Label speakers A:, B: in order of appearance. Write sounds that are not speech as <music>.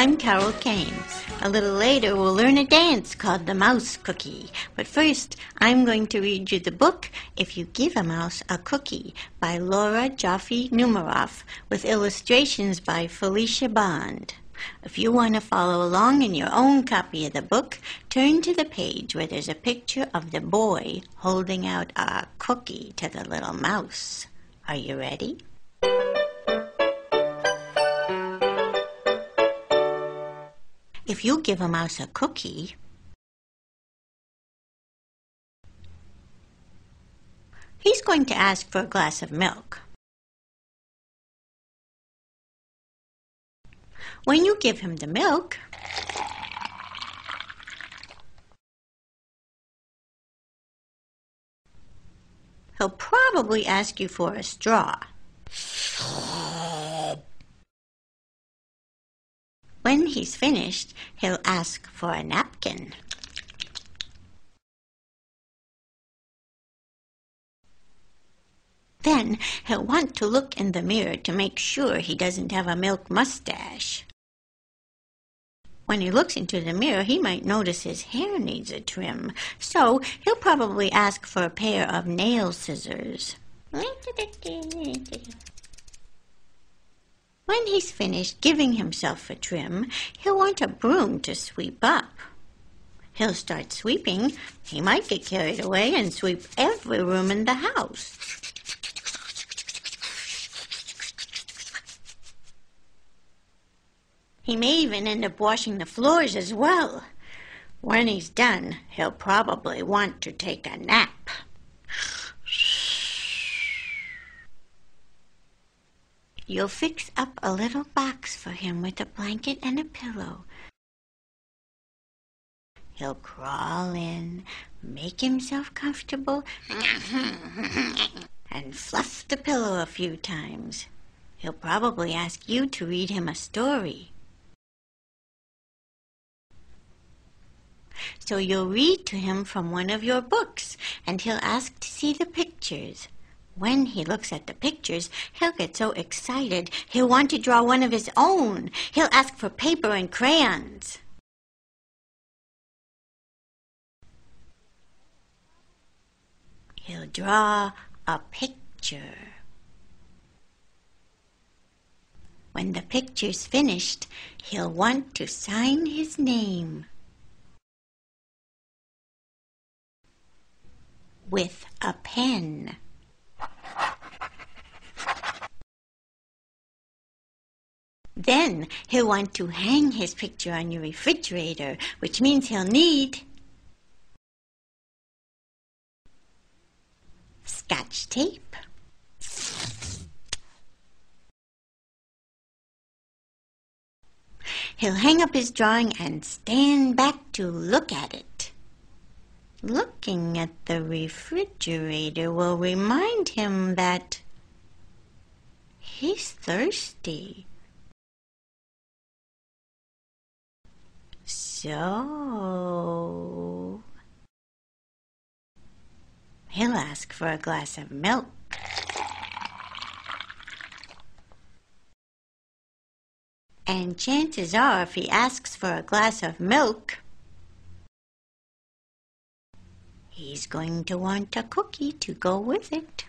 A: I'm Carol Kane. A little later, we'll learn a dance called the Mouse Cookie. But first, I'm going to read you the book If You Give a Mouse a Cookie by Laura Joffe Numeroff with illustrations by Felicia Bond. If you want to follow along in your own copy of the book, turn to the page where there's a picture of the boy holding out a cookie to the little mouse. Are you ready? If you give a mouse a cookie, he's going to ask for a glass of milk. When you give him the milk, he'll probably ask you for a straw. When he's finished, he'll ask for a napkin. Then he'll want to look in the mirror to make sure he doesn't have a milk mustache. When he looks into the mirror, he might notice his hair needs a trim, so he'll probably ask for a pair of nail scissors. When he's finished giving himself a trim, he'll want a broom to sweep up. He'll start sweeping. He might get carried away and sweep every room in the house. He may even end up washing the floors as well. When he's done, he'll probably want to take a nap. You'll fix up a little box for him with a blanket and a pillow. He'll crawl in, make himself comfortable, <laughs> and fluff the pillow a few times. He'll probably ask you to read him a story. So you'll read to him from one of your books, and he'll ask to see the pictures. When he looks at the pictures, he'll get so excited he'll want to draw one of his own. He'll ask for paper and crayons. He'll draw a picture. When the picture's finished, he'll want to sign his name. With a pen. Then he'll want to hang his picture on your refrigerator, which means he'll need scotch tape. He'll hang up his drawing and stand back to look at it. Looking at the refrigerator will remind him that he's thirsty. So he'll ask for a glass of milk. And chances are, if he asks for a glass of milk, he's going to want a cookie to go with it.